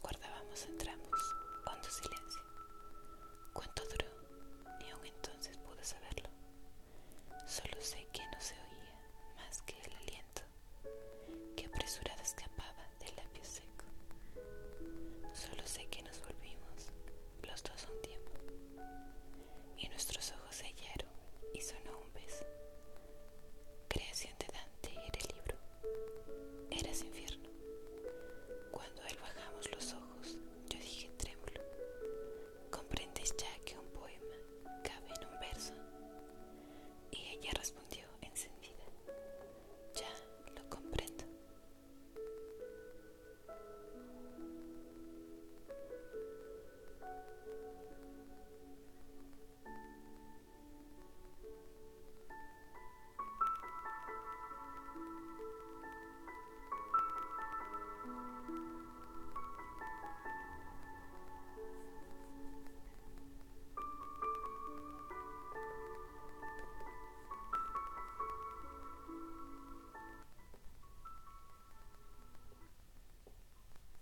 guardábamos entre ambos, cuando silencio. ¿Cuánto duró? Ni aun entonces pude saberlo. Solo sé que no se oía más que el aliento que apresurada escapaba del labio seco. Solo sé que nos volvimos los dos un tiempo y nuestros ojos se hallaron y sonó un beso. y.